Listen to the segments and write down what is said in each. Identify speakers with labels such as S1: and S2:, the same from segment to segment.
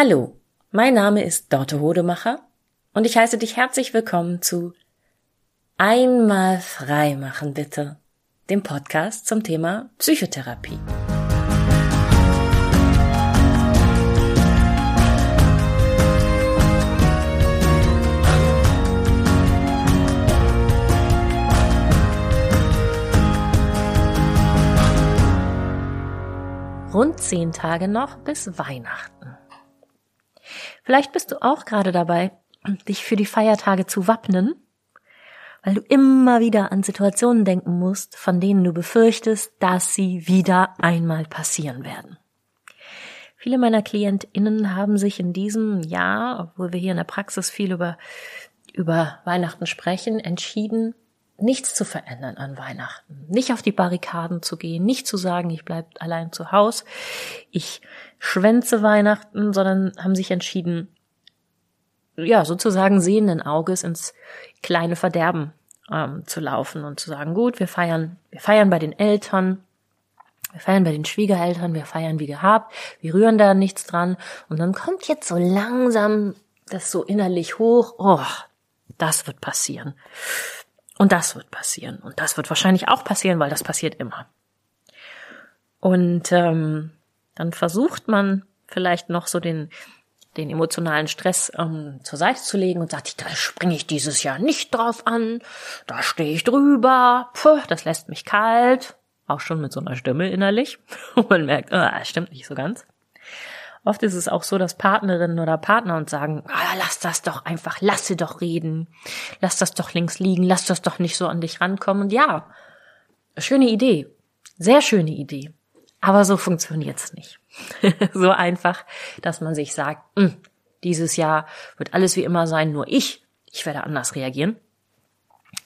S1: Hallo, mein Name ist Dorte Hodemacher und ich heiße dich herzlich willkommen zu Einmal frei machen bitte, dem Podcast zum Thema Psychotherapie. Rund zehn Tage noch bis Weihnachten. Vielleicht bist du auch gerade dabei, dich für die Feiertage zu wappnen, weil du immer wieder an Situationen denken musst, von denen du befürchtest, dass sie wieder einmal passieren werden. Viele meiner KlientInnen haben sich in diesem Jahr, obwohl wir hier in der Praxis viel über, über Weihnachten sprechen, entschieden, nichts zu verändern an Weihnachten. Nicht auf die Barrikaden zu gehen, nicht zu sagen, ich bleib allein zu Haus, ich schwänze Weihnachten, sondern haben sich entschieden, ja, sozusagen sehenden Auges ins kleine Verderben ähm, zu laufen und zu sagen, gut, wir feiern, wir feiern bei den Eltern, wir feiern bei den Schwiegereltern, wir feiern wie gehabt, wir rühren da nichts dran und dann kommt jetzt so langsam das so innerlich hoch, oh, das wird passieren. Und das wird passieren. Und das wird wahrscheinlich auch passieren, weil das passiert immer. Und ähm, dann versucht man vielleicht noch so den, den emotionalen Stress ähm, zur Seite zu legen und sagt, da springe ich dieses Jahr nicht drauf an, da stehe ich drüber, Puh, das lässt mich kalt, auch schon mit so einer Stimme innerlich. Und man merkt, ah, stimmt nicht so ganz. Oft ist es auch so, dass Partnerinnen oder Partner uns sagen, ah, lass das doch einfach, lass sie doch reden, lass das doch links liegen, lass das doch nicht so an dich rankommen. Und ja, schöne Idee, sehr schöne Idee. Aber so funktioniert's nicht. so einfach, dass man sich sagt, hm, dieses Jahr wird alles wie immer sein, nur ich, ich werde anders reagieren.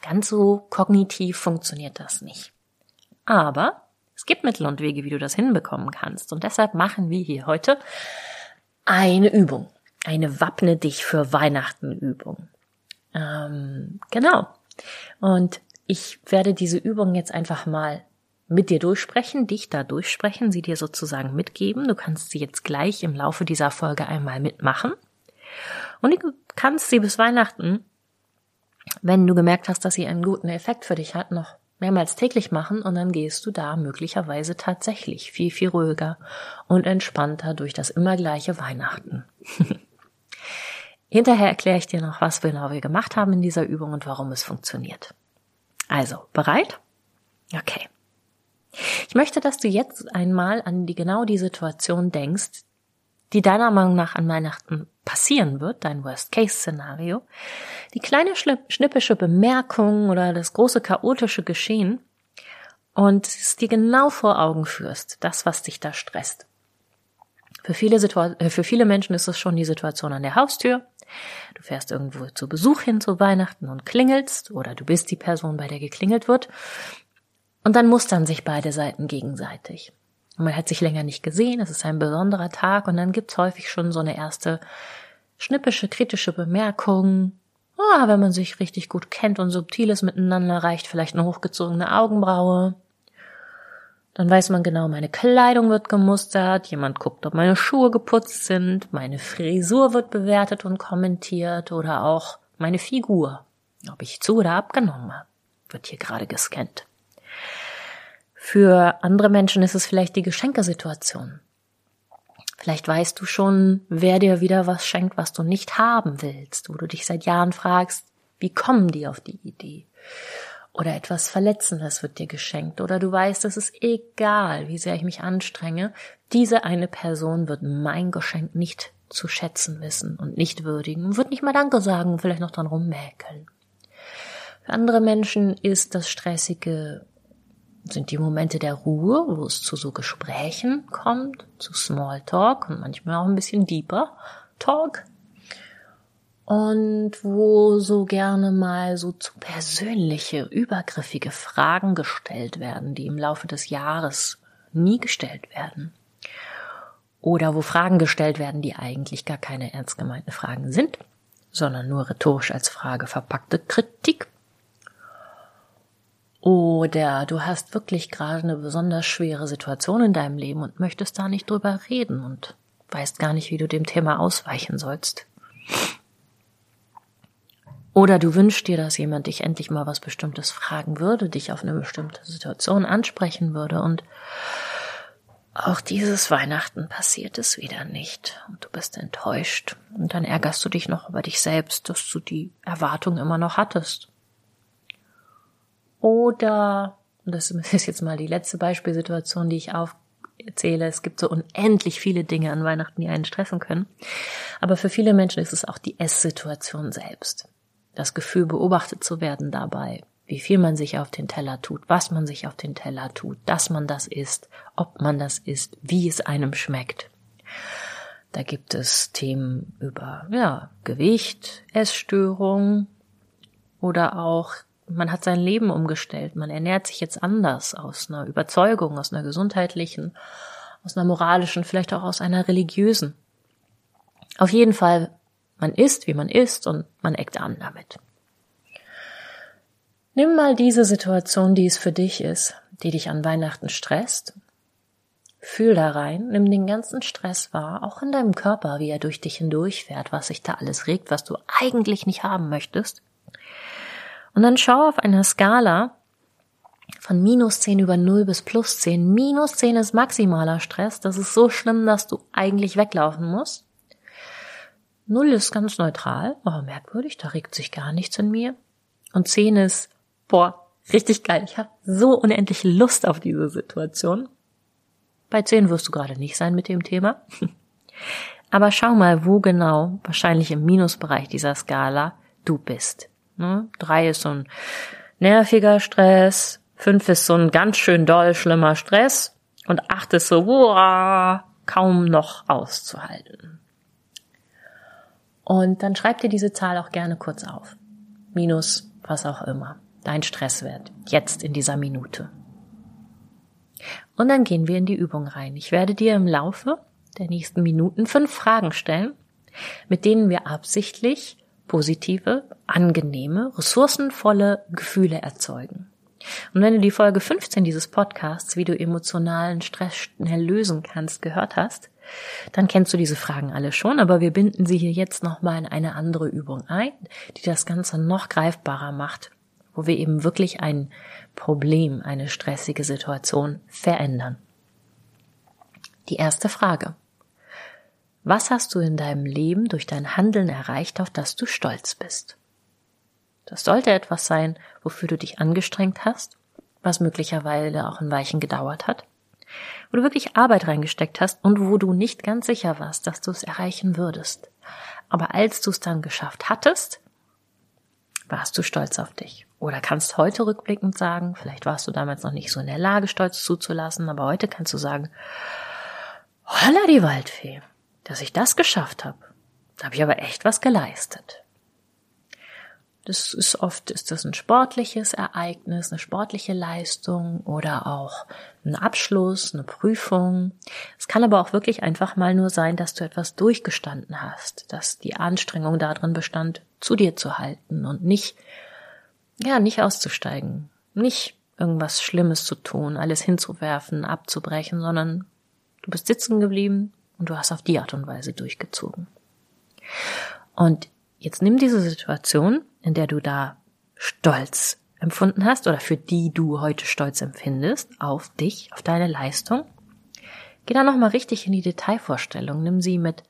S1: Ganz so kognitiv funktioniert das nicht. Aber es gibt Mittel und Wege, wie du das hinbekommen kannst. Und deshalb machen wir hier heute eine Übung. Eine Wappne dich für Weihnachten Übung. Ähm, genau. Und ich werde diese Übung jetzt einfach mal mit dir durchsprechen, dich da durchsprechen, sie dir sozusagen mitgeben. Du kannst sie jetzt gleich im Laufe dieser Folge einmal mitmachen. Und du kannst sie bis Weihnachten, wenn du gemerkt hast, dass sie einen guten Effekt für dich hat, noch mehrmals täglich machen und dann gehst du da möglicherweise tatsächlich viel, viel ruhiger und entspannter durch das immer gleiche Weihnachten. Hinterher erkläre ich dir noch, was genau wir gemacht haben in dieser Übung und warum es funktioniert. Also, bereit? Okay. Ich möchte, dass du jetzt einmal an die genau die Situation denkst, die deiner Meinung nach an Weihnachten passieren wird, dein Worst-Case-Szenario, die kleine schnippische Bemerkung oder das große chaotische Geschehen und es dir genau vor Augen führst, das, was dich da stresst. Für viele, äh, für viele Menschen ist es schon die Situation an der Haustür. Du fährst irgendwo zu Besuch hin zu Weihnachten und klingelst oder du bist die Person, bei der geklingelt wird und dann mustern sich beide Seiten gegenseitig. Man hat sich länger nicht gesehen, es ist ein besonderer Tag und dann gibt's häufig schon so eine erste schnippische, kritische Bemerkung. Ah, wenn man sich richtig gut kennt und subtiles miteinander reicht vielleicht eine hochgezogene Augenbraue. Dann weiß man genau, meine Kleidung wird gemustert, jemand guckt, ob meine Schuhe geputzt sind, meine Frisur wird bewertet und kommentiert oder auch meine Figur, ob ich zu oder abgenommen habe, wird hier gerade gescannt. Für andere Menschen ist es vielleicht die Geschenkesituation. Vielleicht weißt du schon, wer dir wieder was schenkt, was du nicht haben willst, wo du dich seit Jahren fragst, wie kommen die auf die Idee? Oder etwas Verletzendes wird dir geschenkt. Oder du weißt, es ist egal, wie sehr ich mich anstrenge, diese eine Person wird mein Geschenk nicht zu schätzen wissen und nicht würdigen, wird nicht mal Danke sagen und vielleicht noch dran rummäkeln. Für andere Menschen ist das stressige sind die Momente der Ruhe, wo es zu so Gesprächen kommt, zu Smalltalk und manchmal auch ein bisschen deeper Talk. Und wo so gerne mal so zu persönliche, übergriffige Fragen gestellt werden, die im Laufe des Jahres nie gestellt werden. Oder wo Fragen gestellt werden, die eigentlich gar keine ernst gemeinten Fragen sind, sondern nur rhetorisch als Frage verpackte Kritik oder du hast wirklich gerade eine besonders schwere Situation in deinem Leben und möchtest da nicht drüber reden und weißt gar nicht, wie du dem Thema ausweichen sollst. Oder du wünschst dir, dass jemand dich endlich mal was Bestimmtes fragen würde, dich auf eine bestimmte Situation ansprechen würde und auch dieses Weihnachten passiert es wieder nicht und du bist enttäuscht und dann ärgerst du dich noch über dich selbst, dass du die Erwartung immer noch hattest. Oder, das ist jetzt mal die letzte Beispielsituation, die ich aufzähle, es gibt so unendlich viele Dinge an Weihnachten, die einen stressen können, aber für viele Menschen ist es auch die Esssituation selbst. Das Gefühl beobachtet zu werden dabei, wie viel man sich auf den Teller tut, was man sich auf den Teller tut, dass man das isst, ob man das isst, wie es einem schmeckt. Da gibt es Themen über ja, Gewicht, Essstörung oder auch man hat sein Leben umgestellt, man ernährt sich jetzt anders aus einer Überzeugung, aus einer gesundheitlichen, aus einer moralischen, vielleicht auch aus einer religiösen. Auf jeden Fall man isst, wie man isst und man eckt an damit. Nimm mal diese Situation, die es für dich ist, die dich an Weihnachten stresst. Fühl da rein, nimm den ganzen Stress wahr, auch in deinem Körper, wie er durch dich hindurchfährt, was sich da alles regt, was du eigentlich nicht haben möchtest. Und dann schau auf einer Skala von minus 10 über 0 bis plus 10. Minus 10 ist maximaler Stress. Das ist so schlimm, dass du eigentlich weglaufen musst. Null ist ganz neutral, aber merkwürdig, da regt sich gar nichts in mir. Und zehn ist, boah, richtig geil. Ich habe so unendlich Lust auf diese Situation. Bei zehn wirst du gerade nicht sein mit dem Thema. Aber schau mal, wo genau, wahrscheinlich im Minusbereich dieser Skala, du bist. Ne? Drei ist so ein nerviger Stress, fünf ist so ein ganz schön doll schlimmer Stress und acht ist so, boah, kaum noch auszuhalten. Und dann schreib dir diese Zahl auch gerne kurz auf. Minus was auch immer. Dein Stresswert. Jetzt in dieser Minute. Und dann gehen wir in die Übung rein. Ich werde dir im Laufe der nächsten Minuten fünf Fragen stellen, mit denen wir absichtlich positive, angenehme, ressourcenvolle Gefühle erzeugen. Und wenn du die Folge 15 dieses Podcasts, wie du emotionalen Stress schnell lösen kannst, gehört hast, dann kennst du diese Fragen alle schon, aber wir binden sie hier jetzt nochmal in eine andere Übung ein, die das Ganze noch greifbarer macht, wo wir eben wirklich ein Problem, eine stressige Situation verändern. Die erste Frage. Was hast du in deinem Leben durch dein Handeln erreicht, auf das du stolz bist? Das sollte etwas sein, wofür du dich angestrengt hast, was möglicherweise auch ein Weichen gedauert hat wo du wirklich Arbeit reingesteckt hast und wo du nicht ganz sicher warst, dass du es erreichen würdest. Aber als du es dann geschafft hattest, warst du stolz auf dich. Oder kannst heute rückblickend sagen, vielleicht warst du damals noch nicht so in der Lage, Stolz zuzulassen, aber heute kannst du sagen, holla die Waldfee, dass ich das geschafft habe. Da habe ich aber echt was geleistet. Das ist oft, ist das ein sportliches Ereignis, eine sportliche Leistung oder auch ein Abschluss, eine Prüfung. Es kann aber auch wirklich einfach mal nur sein, dass du etwas durchgestanden hast, dass die Anstrengung darin bestand, zu dir zu halten und nicht, ja, nicht auszusteigen, nicht irgendwas Schlimmes zu tun, alles hinzuwerfen, abzubrechen, sondern du bist sitzen geblieben und du hast auf die Art und Weise durchgezogen. Und jetzt nimm diese Situation in der du da Stolz empfunden hast oder für die du heute Stolz empfindest auf dich, auf deine Leistung. Geh da nochmal richtig in die Detailvorstellung. Nimm sie mit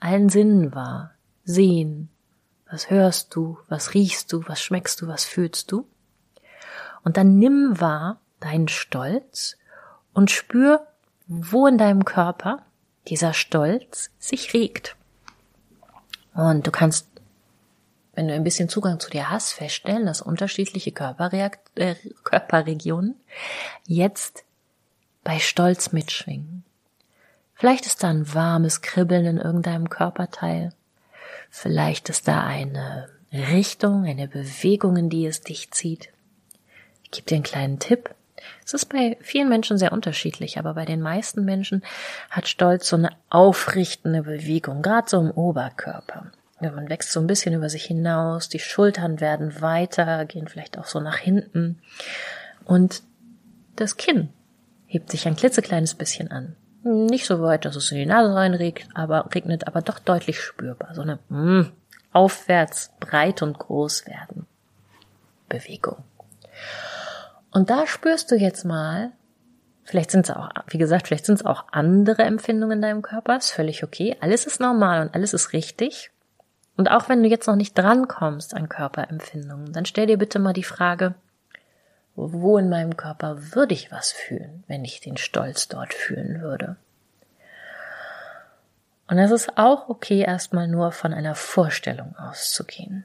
S1: allen Sinnen wahr. Sehen. Was hörst du? Was riechst du? Was schmeckst du? Was fühlst du? Und dann nimm wahr deinen Stolz und spür, wo in deinem Körper dieser Stolz sich regt. Und du kannst wenn du ein bisschen Zugang zu dir hast, feststellen, dass unterschiedliche Körperreakt äh, Körperregionen jetzt bei Stolz mitschwingen. Vielleicht ist da ein warmes Kribbeln in irgendeinem Körperteil. Vielleicht ist da eine Richtung, eine Bewegung, in die es dich zieht. Ich gebe dir einen kleinen Tipp. Es ist bei vielen Menschen sehr unterschiedlich, aber bei den meisten Menschen hat Stolz so eine aufrichtende Bewegung, gerade so im Oberkörper. Ja, man wächst so ein bisschen über sich hinaus, die Schultern werden weiter, gehen vielleicht auch so nach hinten. Und das Kinn hebt sich ein klitzekleines bisschen an. Nicht so weit, dass es in die Nase reinregnet, aber regnet, aber doch deutlich spürbar. So eine mh, aufwärts breit und groß werden Bewegung. Und da spürst du jetzt mal, vielleicht sind es auch, wie gesagt, vielleicht sind es auch andere Empfindungen in deinem Körper, ist völlig okay. Alles ist normal und alles ist richtig. Und auch wenn du jetzt noch nicht drankommst an Körperempfindungen, dann stell dir bitte mal die Frage, wo in meinem Körper würde ich was fühlen, wenn ich den Stolz dort fühlen würde? Und es ist auch okay, erstmal nur von einer Vorstellung auszugehen.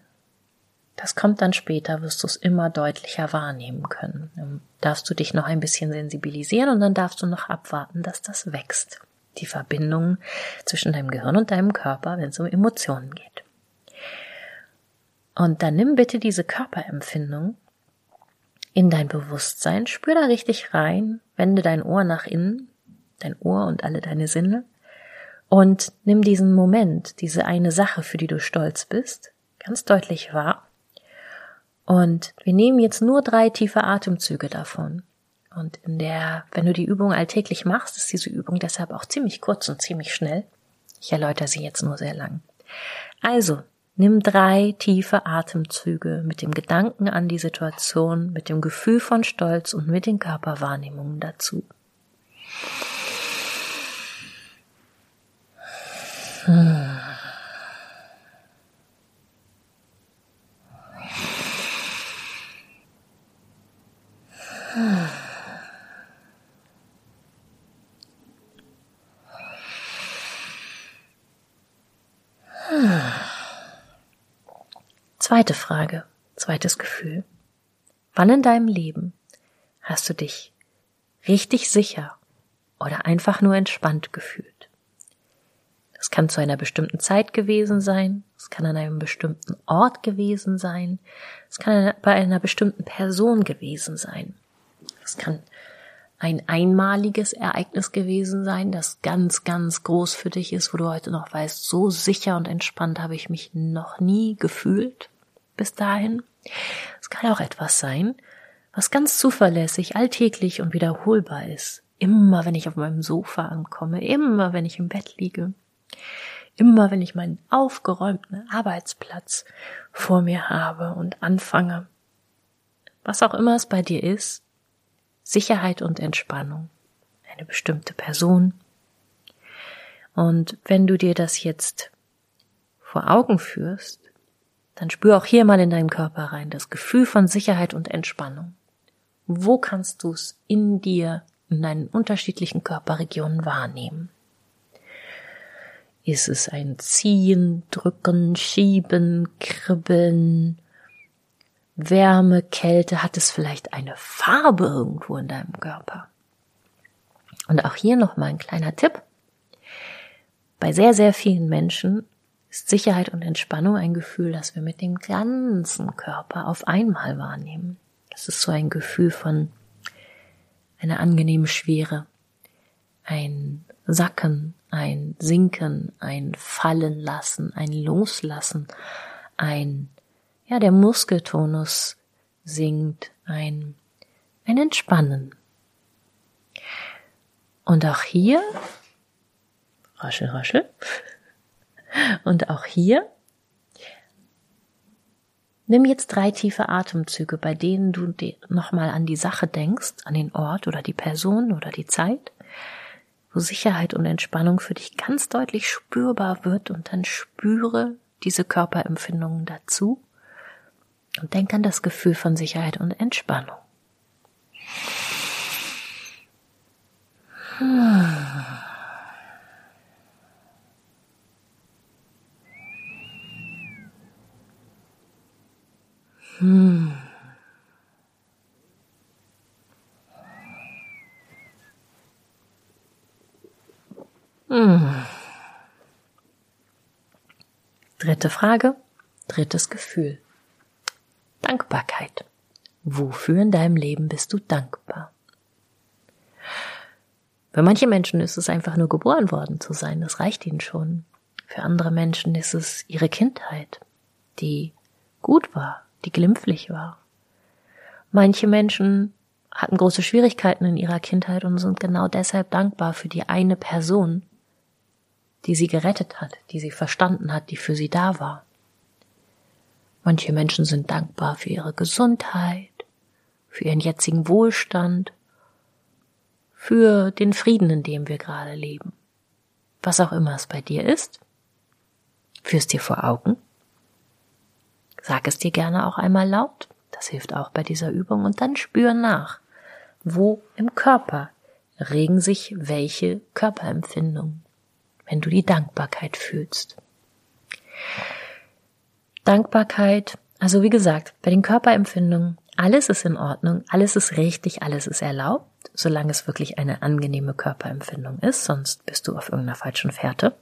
S1: Das kommt dann später, wirst du es immer deutlicher wahrnehmen können. Dann darfst du dich noch ein bisschen sensibilisieren und dann darfst du noch abwarten, dass das wächst. Die Verbindung zwischen deinem Gehirn und deinem Körper, wenn es um Emotionen geht. Und dann nimm bitte diese Körperempfindung in dein Bewusstsein, spür da richtig rein, wende dein Ohr nach innen, dein Ohr und alle deine Sinne und nimm diesen Moment, diese eine Sache, für die du stolz bist, ganz deutlich wahr und wir nehmen jetzt nur drei tiefe Atemzüge davon. Und in der, wenn du die Übung alltäglich machst, ist diese Übung deshalb auch ziemlich kurz und ziemlich schnell. Ich erläutere sie jetzt nur sehr lang. Also, nimm drei tiefe Atemzüge mit dem Gedanken an die Situation, mit dem Gefühl von Stolz und mit den Körperwahrnehmungen dazu. Hm. Zweite Frage, zweites Gefühl. Wann in deinem Leben hast du dich richtig sicher oder einfach nur entspannt gefühlt? Das kann zu einer bestimmten Zeit gewesen sein, es kann an einem bestimmten Ort gewesen sein, es kann bei einer bestimmten Person gewesen sein. Es kann ein einmaliges Ereignis gewesen sein, das ganz, ganz groß für dich ist, wo du heute noch weißt, so sicher und entspannt habe ich mich noch nie gefühlt bis dahin. Es kann auch etwas sein, was ganz zuverlässig, alltäglich und wiederholbar ist. Immer wenn ich auf meinem Sofa ankomme, immer wenn ich im Bett liege, immer wenn ich meinen aufgeräumten Arbeitsplatz vor mir habe und anfange. Was auch immer es bei dir ist, Sicherheit und Entspannung, eine bestimmte Person. Und wenn du dir das jetzt vor Augen führst, dann spür auch hier mal in deinen Körper rein, das Gefühl von Sicherheit und Entspannung. Wo kannst du es in dir, in deinen unterschiedlichen Körperregionen wahrnehmen? Ist es ein Ziehen, Drücken, Schieben, Kribbeln, Wärme, Kälte? Hat es vielleicht eine Farbe irgendwo in deinem Körper? Und auch hier nochmal ein kleiner Tipp. Bei sehr, sehr vielen Menschen ist Sicherheit und Entspannung ein Gefühl, das wir mit dem ganzen Körper auf einmal wahrnehmen. Das ist so ein Gefühl von einer angenehmen Schwere, ein Sacken, ein Sinken, ein Fallen lassen, ein Loslassen, ein, ja, der Muskeltonus sinkt, ein, ein Entspannen. Und auch hier, raschel, raschel, und auch hier Nimm jetzt drei tiefe Atemzüge, bei denen du nochmal an die Sache denkst, an den Ort oder die Person oder die Zeit, wo Sicherheit und Entspannung für dich ganz deutlich spürbar wird und dann spüre diese Körperempfindungen dazu und denk an das Gefühl von Sicherheit und Entspannung. Hm. Hm. Hm. Dritte Frage, drittes Gefühl. Dankbarkeit. Wofür in deinem Leben bist du dankbar? Für manche Menschen ist es einfach nur geboren worden zu sein, das reicht ihnen schon. Für andere Menschen ist es ihre Kindheit, die gut war, die glimpflich war. Manche Menschen hatten große Schwierigkeiten in ihrer Kindheit und sind genau deshalb dankbar für die eine Person, die sie gerettet hat, die sie verstanden hat, die für sie da war. Manche Menschen sind dankbar für ihre Gesundheit, für ihren jetzigen Wohlstand, für den Frieden, in dem wir gerade leben. Was auch immer es bei dir ist, führst dir vor Augen. Sag es dir gerne auch einmal laut. Das hilft auch bei dieser Übung. Und dann spür nach, wo im Körper regen sich welche Körperempfindungen, wenn du die Dankbarkeit fühlst. Dankbarkeit, also wie gesagt, bei den Körperempfindungen, alles ist in Ordnung, alles ist richtig, alles ist erlaubt solange es wirklich eine angenehme Körperempfindung ist, sonst bist du auf irgendeiner falschen Fährte.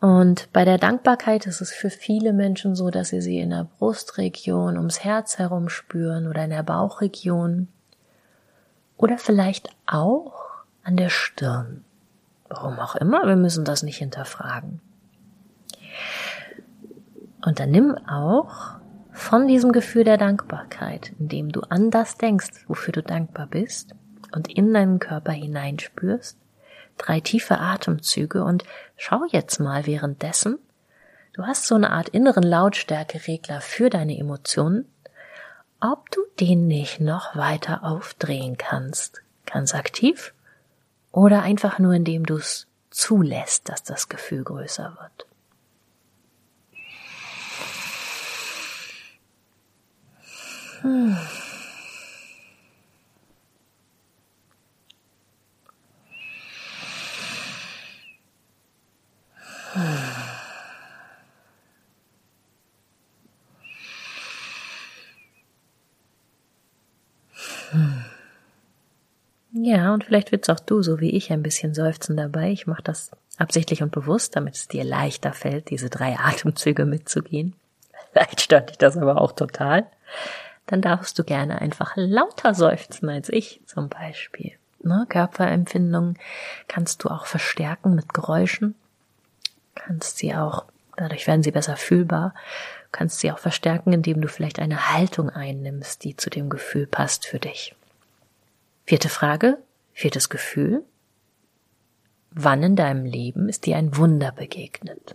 S1: Und bei der Dankbarkeit ist es für viele Menschen so, dass sie sie in der Brustregion ums Herz herum spüren oder in der Bauchregion oder vielleicht auch an der Stirn. Warum auch immer, wir müssen das nicht hinterfragen. Und dann nimm auch von diesem Gefühl der Dankbarkeit, indem du an das denkst, wofür du dankbar bist und in deinen Körper hineinspürst, drei tiefe Atemzüge und schau jetzt mal währenddessen, du hast so eine Art inneren Lautstärkeregler für deine Emotionen, ob du den nicht noch weiter aufdrehen kannst, ganz aktiv oder einfach nur indem du es zulässt, dass das Gefühl größer wird. Hm. Ja, und vielleicht wird's auch du, so wie ich, ein bisschen seufzen dabei. Ich mache das absichtlich und bewusst, damit es dir leichter fällt, diese drei Atemzüge mitzugehen. Vielleicht stört dich das aber auch total dann darfst du gerne einfach lauter seufzen als ich zum Beispiel. Ne? Körperempfindungen kannst du auch verstärken mit Geräuschen, kannst sie auch, dadurch werden sie besser fühlbar, kannst sie auch verstärken, indem du vielleicht eine Haltung einnimmst, die zu dem Gefühl passt für dich. Vierte Frage, viertes Gefühl. Wann in deinem Leben ist dir ein Wunder begegnet?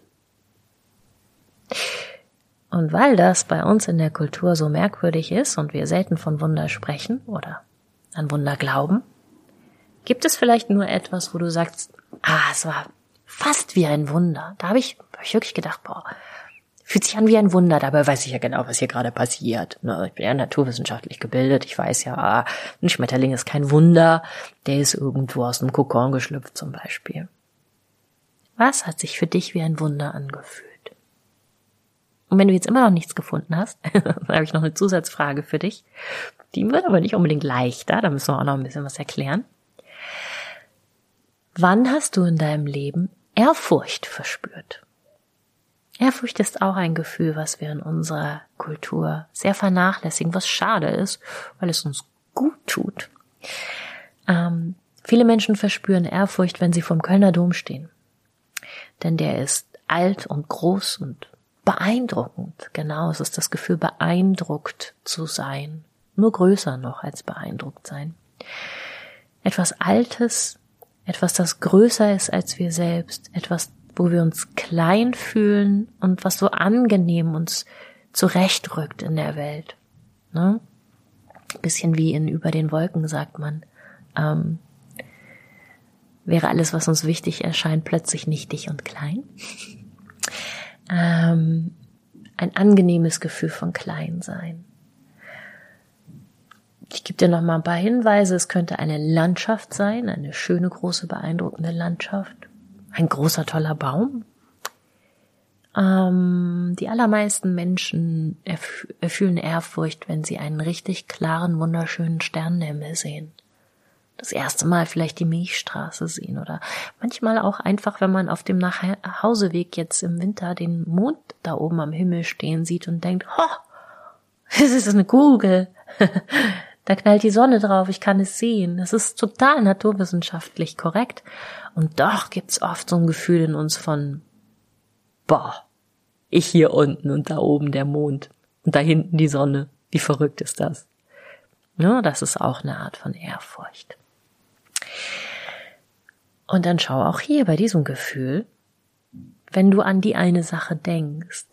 S1: Und weil das bei uns in der Kultur so merkwürdig ist und wir selten von Wunder sprechen oder an Wunder glauben, gibt es vielleicht nur etwas, wo du sagst, ah, es war fast wie ein Wunder. Da habe ich, hab ich wirklich gedacht, boah, fühlt sich an wie ein Wunder, dabei weiß ich ja genau, was hier gerade passiert. Ne, ich bin ja naturwissenschaftlich gebildet, ich weiß ja, ein Schmetterling ist kein Wunder, der ist irgendwo aus einem Kokon geschlüpft zum Beispiel. Was hat sich für dich wie ein Wunder angefühlt? Und wenn du jetzt immer noch nichts gefunden hast, dann habe ich noch eine Zusatzfrage für dich. Die wird aber nicht unbedingt leichter, da müssen wir auch noch ein bisschen was erklären. Wann hast du in deinem Leben Ehrfurcht verspürt? Ehrfurcht ist auch ein Gefühl, was wir in unserer Kultur sehr vernachlässigen, was schade ist, weil es uns gut tut. Ähm, viele Menschen verspüren Ehrfurcht, wenn sie vom Kölner Dom stehen. Denn der ist alt und groß und beeindruckend. Genau, es ist das Gefühl, beeindruckt zu sein. Nur größer noch als beeindruckt sein. Etwas Altes, etwas, das größer ist als wir selbst, etwas, wo wir uns klein fühlen und was so angenehm uns zurechtrückt in der Welt. Ne? Bisschen wie in Über den Wolken, sagt man. Ähm, wäre alles, was uns wichtig erscheint, plötzlich nichtig und klein ähm, ein angenehmes Gefühl von Kleinsein. Ich gebe dir noch mal ein paar Hinweise. Es könnte eine Landschaft sein, eine schöne, große, beeindruckende Landschaft. Ein großer, toller Baum. Ähm, die allermeisten Menschen erf erfühlen Ehrfurcht, wenn sie einen richtig klaren, wunderschönen Sternenhimmel sehen das erste Mal vielleicht die Milchstraße sehen oder manchmal auch einfach, wenn man auf dem Nachhauseweg jetzt im Winter den Mond da oben am Himmel stehen sieht und denkt, ho, das ist eine Kugel. da knallt die Sonne drauf, ich kann es sehen. Das ist total naturwissenschaftlich korrekt. Und doch gibt's oft so ein Gefühl in uns von, boah, ich hier unten und da oben der Mond und da hinten die Sonne. Wie verrückt ist das? Ja, das ist auch eine Art von Ehrfurcht. Und dann schau auch hier bei diesem Gefühl, wenn du an die eine Sache denkst,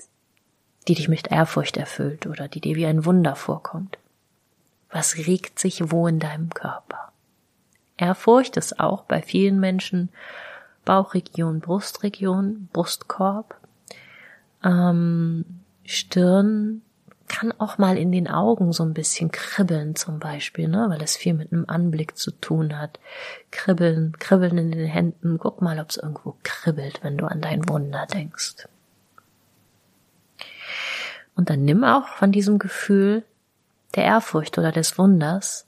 S1: die dich mit Ehrfurcht erfüllt oder die dir wie ein Wunder vorkommt. Was regt sich wo in deinem Körper? Ehrfurcht ist auch bei vielen Menschen Bauchregion, Brustregion, Brustkorb, ähm, Stirn, kann auch mal in den Augen so ein bisschen kribbeln zum Beispiel, ne, weil es viel mit einem Anblick zu tun hat. Kribbeln, kribbeln in den Händen. Guck mal, ob es irgendwo kribbelt, wenn du an dein Wunder denkst. Und dann nimm auch von diesem Gefühl der Ehrfurcht oder des Wunders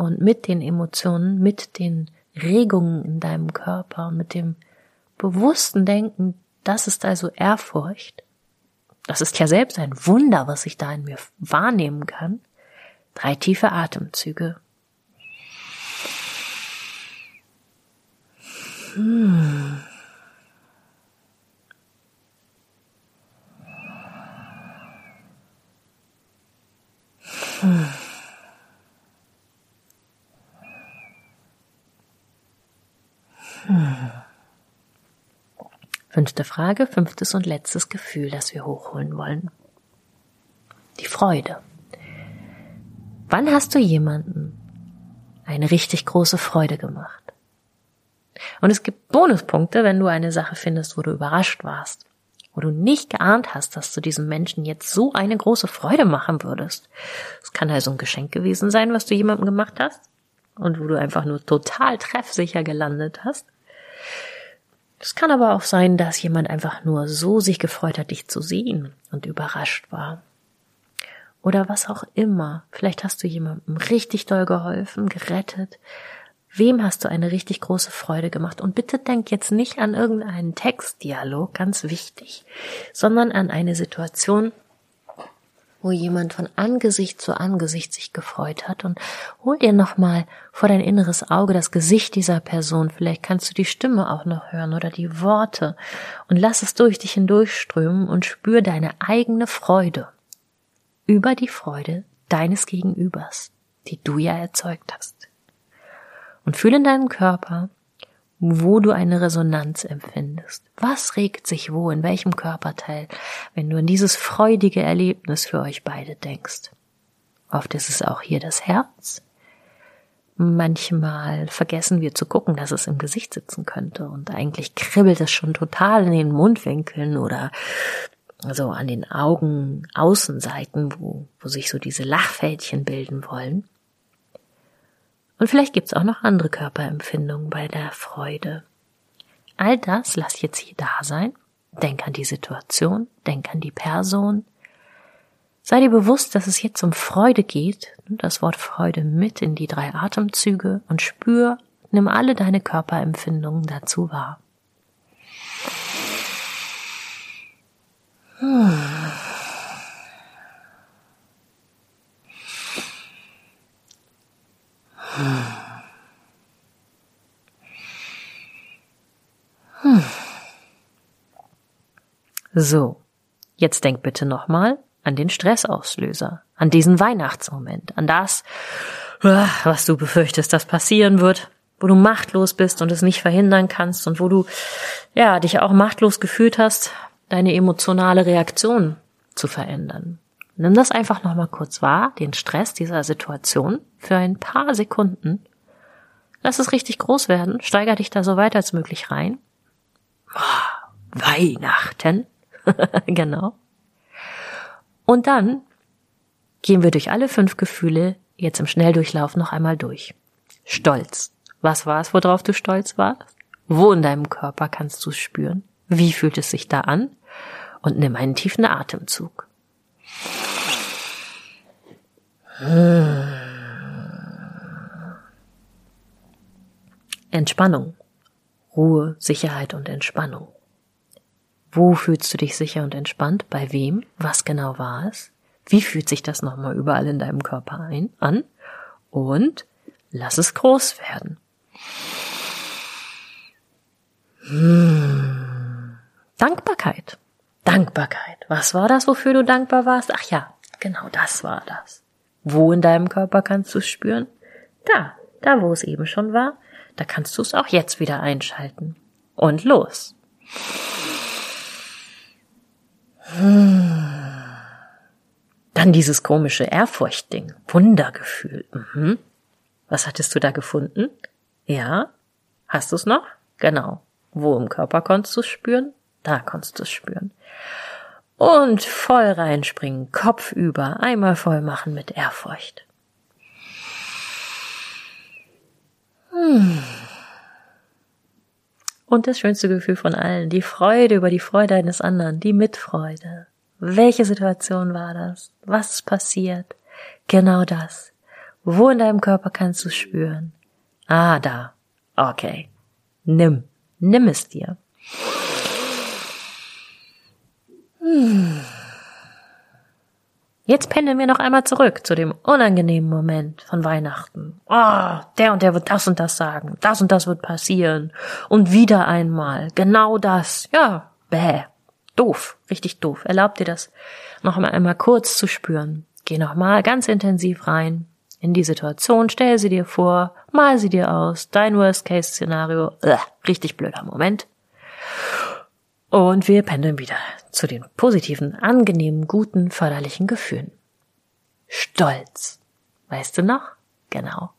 S1: und mit den Emotionen, mit den Regungen in deinem Körper und mit dem bewussten Denken, das ist also Ehrfurcht. Das ist ja selbst ein Wunder, was ich da in mir wahrnehmen kann. Drei tiefe Atemzüge. Hm. Hm. Fünfte Frage, fünftes und letztes Gefühl, das wir hochholen wollen. Die Freude. Wann hast du jemanden eine richtig große Freude gemacht? Und es gibt Bonuspunkte, wenn du eine Sache findest, wo du überrascht warst, wo du nicht geahnt hast, dass du diesem Menschen jetzt so eine große Freude machen würdest. Es kann also ein Geschenk gewesen sein, was du jemandem gemacht hast und wo du einfach nur total treffsicher gelandet hast. Es kann aber auch sein, dass jemand einfach nur so sich gefreut hat, dich zu sehen und überrascht war. Oder was auch immer. Vielleicht hast du jemandem richtig doll geholfen, gerettet. Wem hast du eine richtig große Freude gemacht? Und bitte denk jetzt nicht an irgendeinen Textdialog, ganz wichtig, sondern an eine Situation, wo jemand von Angesicht zu Angesicht sich gefreut hat und hol dir nochmal vor dein inneres Auge das Gesicht dieser Person. Vielleicht kannst du die Stimme auch noch hören oder die Worte und lass es durch dich hindurchströmen und spür deine eigene Freude über die Freude deines Gegenübers, die du ja erzeugt hast. Und fühle in deinem Körper, wo du eine Resonanz empfindest. Was regt sich wo, in welchem Körperteil, wenn du an dieses freudige Erlebnis für euch beide denkst. Oft ist es auch hier das Herz. Manchmal vergessen wir zu gucken, dass es im Gesicht sitzen könnte und eigentlich kribbelt es schon total in den Mundwinkeln oder so an den Augen Außenseiten, wo, wo sich so diese Lachfältchen bilden wollen. Und vielleicht gibt's auch noch andere Körperempfindungen bei der Freude. All das lass jetzt hier da sein. Denk an die Situation, denk an die Person. Sei dir bewusst, dass es jetzt um Freude geht. Das Wort Freude mit in die drei Atemzüge und spür, nimm alle deine Körperempfindungen dazu wahr. Hm. So, jetzt denk bitte nochmal an den Stressauslöser, an diesen Weihnachtsmoment, an das, ah, was du befürchtest, dass passieren wird, wo du machtlos bist und es nicht verhindern kannst und wo du, ja, dich auch machtlos gefühlt hast, deine emotionale Reaktion zu verändern. Nimm das einfach nochmal kurz wahr, den Stress dieser Situation für ein paar Sekunden. Lass es richtig groß werden, steiger dich da so weit als möglich rein. Oh, Weihnachten. genau. Und dann gehen wir durch alle fünf Gefühle jetzt im Schnelldurchlauf noch einmal durch. Stolz. Was war es, worauf du stolz warst? Wo in deinem Körper kannst du es spüren? Wie fühlt es sich da an? Und nimm einen tiefen Atemzug. Entspannung. Ruhe, Sicherheit und Entspannung. Wo fühlst du dich sicher und entspannt? Bei wem? Was genau war es? Wie fühlt sich das nochmal überall in deinem Körper ein, an? Und lass es groß werden. Hm. Dankbarkeit. Dankbarkeit. Was war das, wofür du dankbar warst? Ach ja, genau das war das. Wo in deinem Körper kannst du es spüren? Da, da wo es eben schon war, da kannst du es auch jetzt wieder einschalten. Und los. Dann dieses komische Ehrfurchtding. Wundergefühl. Mhm. Was hattest du da gefunden? Ja? Hast du es noch? Genau. Wo im Körper konntest du es spüren? Da konntest du es spüren. Und voll reinspringen, Kopf über, einmal voll machen mit Ehrfurcht. Und das schönste Gefühl von allen, die Freude über die Freude eines anderen, die Mitfreude. Welche Situation war das? Was ist passiert? Genau das. Wo in deinem Körper kannst du spüren? Ah, da. Okay. Nimm. Nimm es dir. Hm. Jetzt pendeln wir noch einmal zurück zu dem unangenehmen Moment von Weihnachten. Oh, der und der wird das und das sagen, das und das wird passieren. Und wieder einmal, genau das. Ja, bäh. Doof, richtig doof. Erlaub dir das noch einmal kurz zu spüren. Geh noch mal ganz intensiv rein in die Situation, stell sie dir vor, mal sie dir aus, dein Worst-Case-Szenario, richtig blöder Moment. Und wir pendeln wieder zu den positiven, angenehmen, guten, förderlichen Gefühlen. Stolz. Weißt du noch? Genau.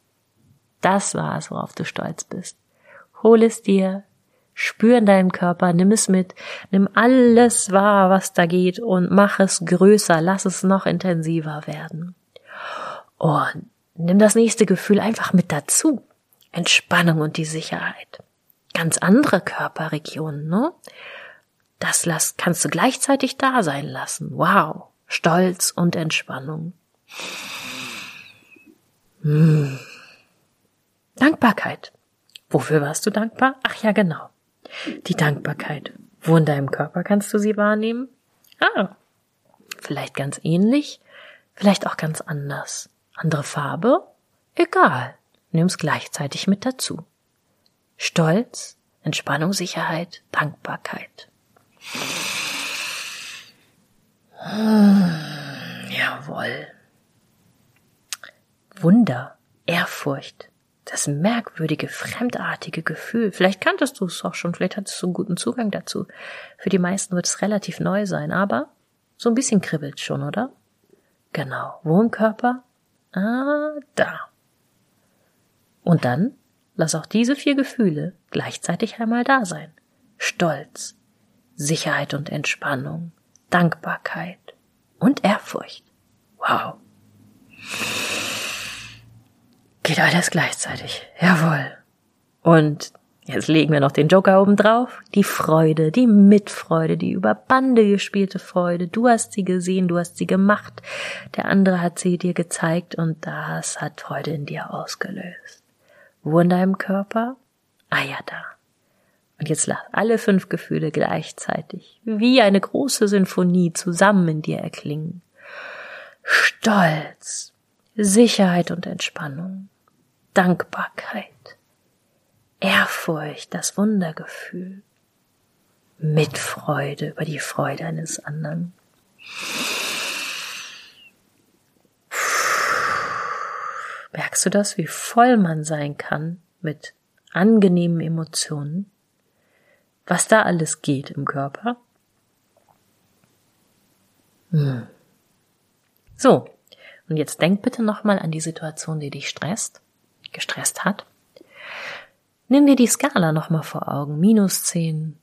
S1: Das war es, worauf du stolz bist. Hol es dir, spür in deinem Körper, nimm es mit, nimm alles wahr, was da geht und mach es größer, lass es noch intensiver werden. Und nimm das nächste Gefühl einfach mit dazu. Entspannung und die Sicherheit. Ganz andere Körperregionen, ne? Das lass, kannst du gleichzeitig da sein lassen. Wow. Stolz und Entspannung. Hm. Dankbarkeit. Wofür warst du dankbar? Ach ja, genau. Die Dankbarkeit. Wo in deinem Körper kannst du sie wahrnehmen? Ah, vielleicht ganz ähnlich, vielleicht auch ganz anders. Andere Farbe? Egal. Nimm's gleichzeitig mit dazu. Stolz, Entspannung, Sicherheit, Dankbarkeit. Jawohl. Wunder, Ehrfurcht, das merkwürdige, fremdartige Gefühl. Vielleicht kanntest du es auch schon, vielleicht hattest du einen guten Zugang dazu. Für die meisten wird es relativ neu sein, aber so ein bisschen kribbelt schon, oder? Genau. Wo im Körper? Ah, da. Und dann lass auch diese vier Gefühle gleichzeitig einmal da sein. Stolz, Sicherheit und Entspannung, Dankbarkeit und Ehrfurcht. Wow. Geht alles gleichzeitig. Jawohl. Und jetzt legen wir noch den Joker oben drauf. Die Freude, die Mitfreude, die über Bande gespielte Freude. Du hast sie gesehen, du hast sie gemacht. Der andere hat sie dir gezeigt und das hat Freude in dir ausgelöst. Wo in deinem Körper? Ah ja, da. Und jetzt lass alle fünf Gefühle gleichzeitig, wie eine große Sinfonie zusammen in dir erklingen. Stolz, Sicherheit und Entspannung, Dankbarkeit, Ehrfurcht, das Wundergefühl, Mitfreude über die Freude eines anderen. Merkst du das, wie voll man sein kann mit angenehmen Emotionen? Was da alles geht im Körper. Hm. So, und jetzt denk bitte nochmal an die Situation, die dich stresst, gestresst hat. Nimm dir die Skala nochmal vor Augen. Minus zehn,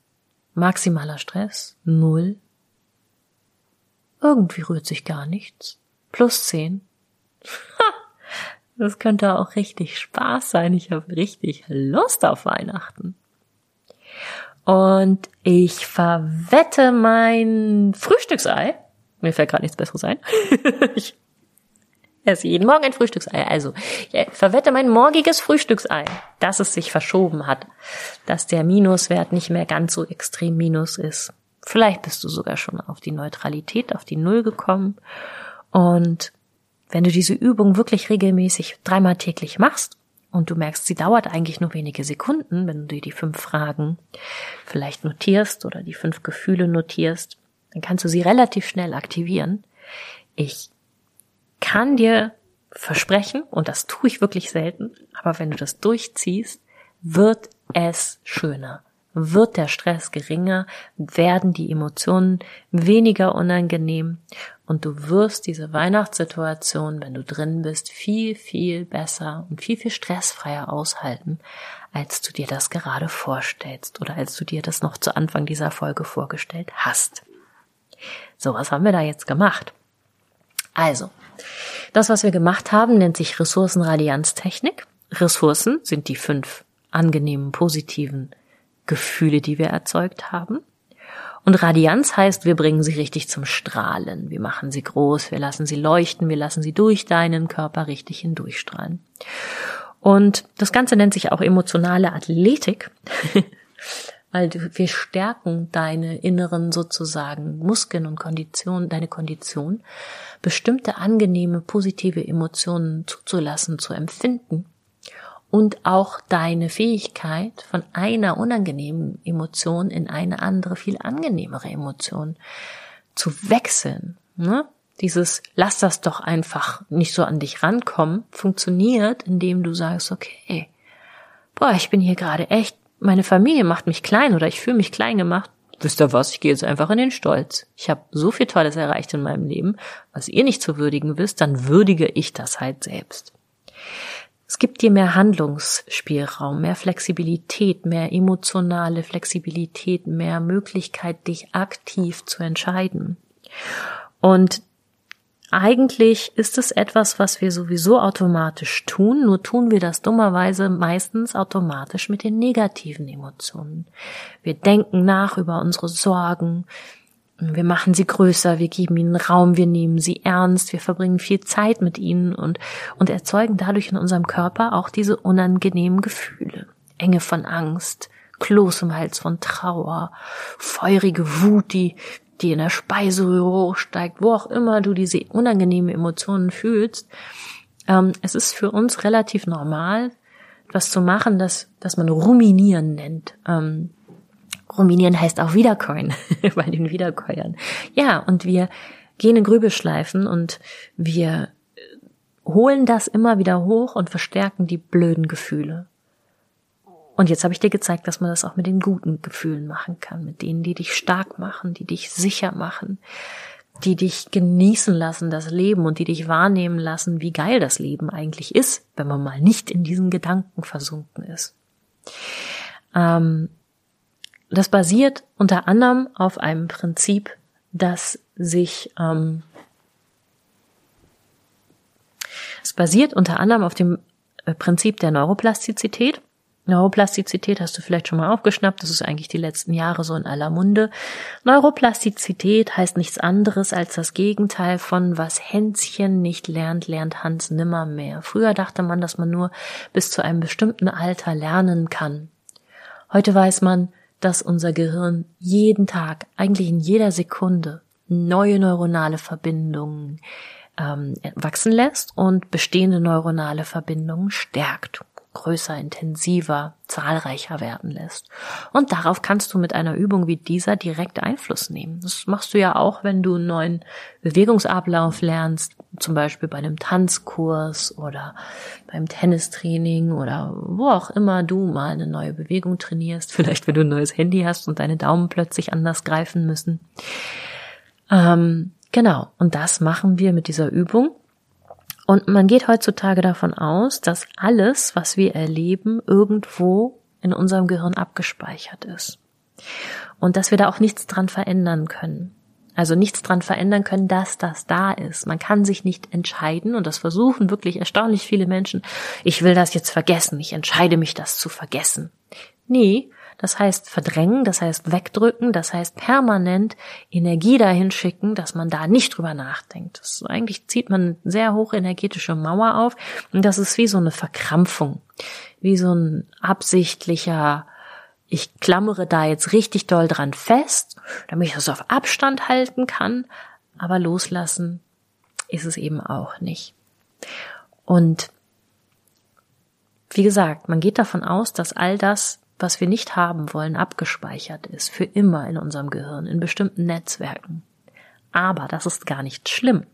S1: maximaler Stress, null. Irgendwie rührt sich gar nichts. Plus zehn. Das könnte auch richtig Spaß sein. Ich habe richtig Lust auf Weihnachten. Und ich verwette mein Frühstücksei. Mir fällt gerade nichts Besseres ein. ich esse jeden Morgen ein Frühstücksei. Also, ich verwette mein morgiges Frühstücksei, dass es sich verschoben hat. Dass der Minuswert nicht mehr ganz so extrem minus ist. Vielleicht bist du sogar schon auf die Neutralität, auf die Null gekommen. Und wenn du diese Übung wirklich regelmäßig dreimal täglich machst, und du merkst, sie dauert eigentlich nur wenige Sekunden, wenn du dir die fünf Fragen vielleicht notierst oder die fünf Gefühle notierst, dann kannst du sie relativ schnell aktivieren. Ich kann dir versprechen, und das tue ich wirklich selten, aber wenn du das durchziehst, wird es schöner wird der Stress geringer, werden die Emotionen weniger unangenehm und du wirst diese Weihnachtssituation, wenn du drin bist, viel, viel besser und viel, viel stressfreier aushalten, als du dir das gerade vorstellst oder als du dir das noch zu Anfang dieser Folge vorgestellt hast. So, was haben wir da jetzt gemacht? Also, das, was wir gemacht haben, nennt sich Ressourcenradianztechnik. Ressourcen sind die fünf angenehmen, positiven Gefühle, die wir erzeugt haben. Und Radianz heißt, wir bringen sie richtig zum Strahlen. Wir machen sie groß, wir lassen sie leuchten, wir lassen sie durch deinen Körper richtig hindurchstrahlen. Und das Ganze nennt sich auch emotionale Athletik, weil wir stärken deine inneren sozusagen Muskeln und Kondition, deine Kondition, bestimmte angenehme, positive Emotionen zuzulassen, zu empfinden und auch deine Fähigkeit von einer unangenehmen Emotion in eine andere, viel angenehmere Emotion zu wechseln. Ne? Dieses lass das doch einfach nicht so an dich rankommen, funktioniert, indem du sagst, okay, boah, ich bin hier gerade echt, meine Familie macht mich klein oder ich fühle mich klein gemacht. Wisst ihr was, ich gehe jetzt einfach in den Stolz. Ich habe so viel Tolles erreicht in meinem Leben, was ihr nicht zu würdigen wisst, dann würdige ich das halt selbst. Es gibt dir mehr Handlungsspielraum, mehr Flexibilität, mehr emotionale Flexibilität, mehr Möglichkeit, dich aktiv zu entscheiden. Und eigentlich ist es etwas, was wir sowieso automatisch tun, nur tun wir das dummerweise meistens automatisch mit den negativen Emotionen. Wir denken nach über unsere Sorgen, wir machen sie größer, wir geben ihnen Raum, wir nehmen sie ernst, wir verbringen viel Zeit mit ihnen und, und erzeugen dadurch in unserem Körper auch diese unangenehmen Gefühle. Enge von Angst, Kloß im Hals von Trauer, feurige Wut, die, die in der Speiseröhre hochsteigt, wo auch immer du diese unangenehmen Emotionen fühlst. Ähm, es ist für uns relativ normal, was zu machen, das, das man Ruminieren nennt. Ähm, Ruminieren heißt auch Wiederkäuen bei den Wiederkäuern. Ja, und wir gehen in Grübelschleifen und wir holen das immer wieder hoch und verstärken die blöden Gefühle. Und jetzt habe ich dir gezeigt, dass man das auch mit den guten Gefühlen machen kann, mit denen, die dich stark machen, die dich sicher machen, die dich genießen lassen, das Leben und die dich wahrnehmen lassen, wie geil das Leben eigentlich ist, wenn man mal nicht in diesen Gedanken versunken ist. Ähm, das basiert unter anderem auf einem Prinzip, das sich ähm, es basiert unter anderem auf dem äh, Prinzip der Neuroplastizität. Neuroplastizität hast du vielleicht schon mal aufgeschnappt, das ist eigentlich die letzten Jahre so in aller Munde. Neuroplastizität heißt nichts anderes als das Gegenteil von was Hänschen nicht lernt, lernt Hans nimmer mehr. Früher dachte man, dass man nur bis zu einem bestimmten Alter lernen kann. Heute weiß man, dass unser Gehirn jeden Tag, eigentlich in jeder Sekunde, neue neuronale Verbindungen ähm, wachsen lässt und bestehende neuronale Verbindungen stärkt größer, intensiver, zahlreicher werden lässt. Und darauf kannst du mit einer Übung wie dieser direkt Einfluss nehmen. Das machst du ja auch, wenn du einen neuen Bewegungsablauf lernst, zum Beispiel bei einem Tanzkurs oder beim Tennistraining oder wo auch immer du mal eine neue Bewegung trainierst. Vielleicht, wenn du ein neues Handy hast und deine Daumen plötzlich anders greifen müssen. Ähm, genau. Und das machen wir mit dieser Übung. Und man geht heutzutage davon aus, dass alles, was wir erleben, irgendwo in unserem Gehirn abgespeichert ist. Und dass wir da auch nichts dran verändern können. Also nichts dran verändern können, dass das da ist. Man kann sich nicht entscheiden, und das versuchen wirklich erstaunlich viele Menschen, ich will das jetzt vergessen, ich entscheide mich, das zu vergessen. Nee, das heißt verdrängen, das heißt wegdrücken, das heißt permanent Energie dahin schicken, dass man da nicht drüber nachdenkt. Das eigentlich zieht man eine sehr hoch energetische Mauer auf und das ist wie so eine Verkrampfung, wie so ein absichtlicher ich klammere da jetzt richtig doll dran fest, damit ich das auf Abstand halten kann, aber loslassen ist es eben auch nicht. Und wie gesagt, man geht davon aus, dass all das was wir nicht haben wollen, abgespeichert ist, für immer in unserem Gehirn, in bestimmten Netzwerken. Aber das ist gar nicht schlimm.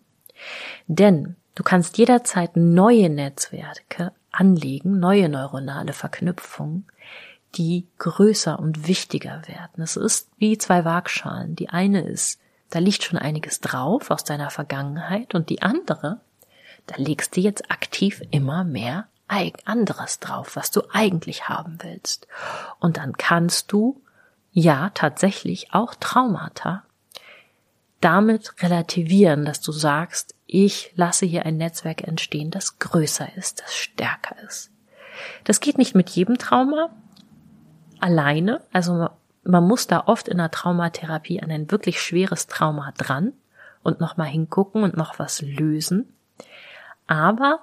S1: Denn Du kannst jederzeit neue Netzwerke anlegen, neue neuronale Verknüpfungen, die größer und wichtiger werden. Es ist wie zwei Waagschalen. Die eine ist, da liegt schon einiges drauf aus deiner Vergangenheit und die andere, da legst du jetzt aktiv immer mehr anderes drauf, was du eigentlich haben willst. Und dann kannst du ja tatsächlich auch Traumata damit relativieren, dass du sagst, ich lasse hier ein Netzwerk entstehen, das größer ist, das stärker ist. Das geht nicht mit jedem Trauma alleine, also man muss da oft in der Traumatherapie an ein wirklich schweres Trauma dran und nochmal hingucken und noch was lösen. Aber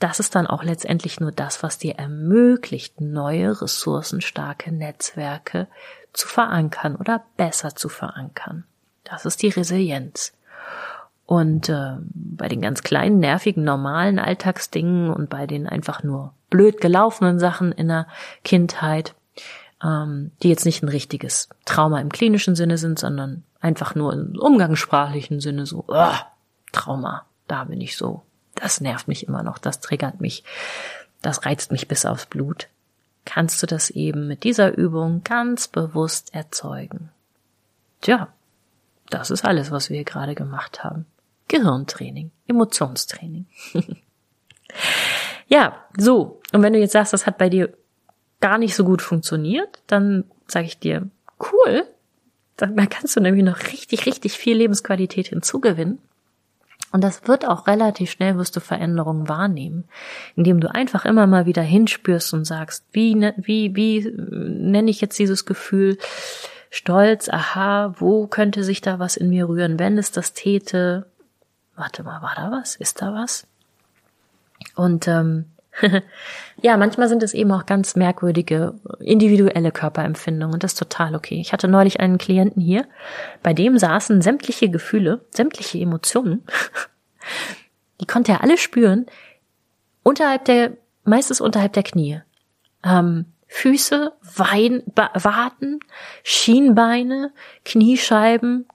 S1: das ist dann auch letztendlich nur das, was dir ermöglicht, neue ressourcenstarke Netzwerke zu verankern oder besser zu verankern. Das ist die Resilienz. Und äh, bei den ganz kleinen, nervigen, normalen Alltagsdingen und bei den einfach nur blöd gelaufenen Sachen in der Kindheit, ähm, die jetzt nicht ein richtiges Trauma im klinischen Sinne sind, sondern einfach nur im umgangssprachlichen Sinne so, oh, Trauma, da bin ich so. Das nervt mich immer noch, das triggert mich, das reizt mich bis aufs Blut. Kannst du das eben mit dieser Übung ganz bewusst erzeugen. Tja, das ist alles, was wir hier gerade gemacht haben. Gehirntraining, Emotionstraining. ja, so. Und wenn du jetzt sagst, das hat bei dir gar nicht so gut funktioniert, dann sage ich dir, cool, dann kannst du nämlich noch richtig, richtig viel Lebensqualität hinzugewinnen. Und das wird auch relativ schnell, wirst du Veränderungen wahrnehmen, indem du einfach immer mal wieder hinspürst und sagst, wie, ne, wie, wie nenne ich jetzt dieses Gefühl? Stolz, aha, wo könnte sich da was in mir rühren, wenn es das täte? Warte mal, war da was? Ist da was? Und ähm, ja, manchmal sind es eben auch ganz merkwürdige, individuelle Körperempfindungen und das ist total okay. Ich hatte neulich einen Klienten hier, bei dem saßen sämtliche Gefühle, sämtliche Emotionen, die konnte er alle spüren, unterhalb der, meistens unterhalb der Knie. Ähm, Füße, Wein, Waden, Schienbeine, Kniescheiben,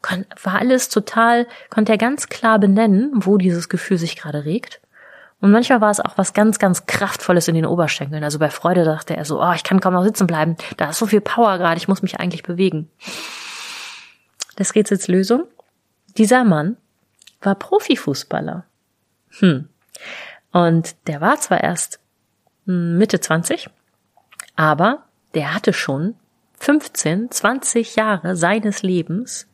S1: war alles total, konnte er ganz klar benennen, wo dieses Gefühl sich gerade regt. Und manchmal war es auch was ganz, ganz Kraftvolles in den Oberschenkeln. Also bei Freude dachte er so, oh, ich kann kaum noch sitzen bleiben. Da ist so viel Power gerade, ich muss mich eigentlich bewegen. Das Rätsels Lösung. Dieser Mann war Profifußballer. Hm. Und der war zwar erst Mitte 20, aber der hatte schon 15, 20 Jahre seines Lebens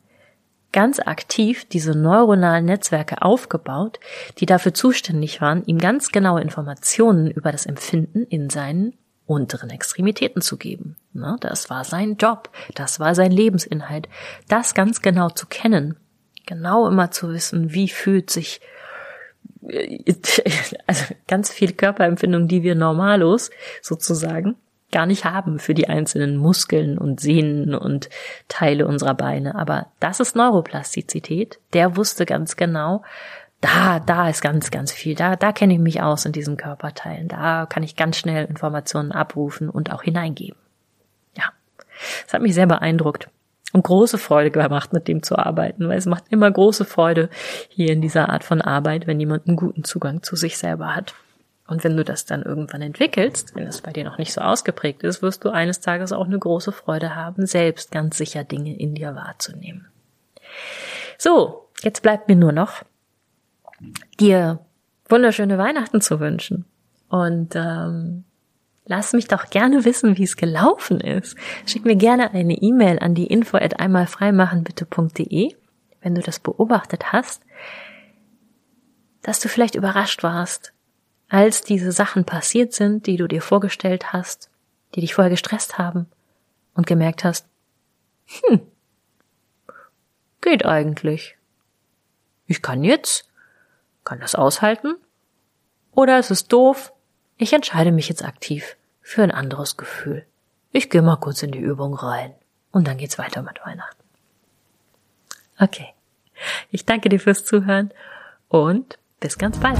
S1: ganz aktiv diese neuronalen Netzwerke aufgebaut, die dafür zuständig waren, ihm ganz genaue Informationen über das Empfinden in seinen unteren Extremitäten zu geben. das war sein Job, das war sein Lebensinhalt, das ganz genau zu kennen, genau immer zu wissen, wie fühlt sich also ganz viel Körperempfindung, die wir normalos sozusagen gar nicht haben für die einzelnen Muskeln und Sehnen und Teile unserer Beine. Aber das ist Neuroplastizität. Der wusste ganz genau, da, da ist ganz, ganz viel. Da, da kenne ich mich aus in diesen Körperteilen. Da kann ich ganz schnell Informationen abrufen und auch hineingeben. Ja, es hat mich sehr beeindruckt und große Freude gemacht, mit dem zu arbeiten, weil es macht immer große Freude hier in dieser Art von Arbeit, wenn jemand einen guten Zugang zu sich selber hat. Und wenn du das dann irgendwann entwickelst, wenn es bei dir noch nicht so ausgeprägt ist, wirst du eines Tages auch eine große Freude haben, selbst ganz sicher Dinge in dir wahrzunehmen. So, jetzt bleibt mir nur noch, dir wunderschöne Weihnachten zu wünschen. Und ähm, lass mich doch gerne wissen, wie es gelaufen ist. Schick mir gerne eine E-Mail an die info at einmalfreimachenbitte.de, wenn du das beobachtet hast, dass du vielleicht überrascht warst, als diese Sachen passiert sind, die du dir vorgestellt hast, die dich vorher gestresst haben und gemerkt hast, hm, geht eigentlich. Ich kann jetzt, kann das aushalten, oder es ist doof, ich entscheide mich jetzt aktiv für ein anderes Gefühl. Ich gehe mal kurz in die Übung rein und dann geht's weiter mit Weihnachten. Okay. Ich danke dir fürs Zuhören und bis ganz bald.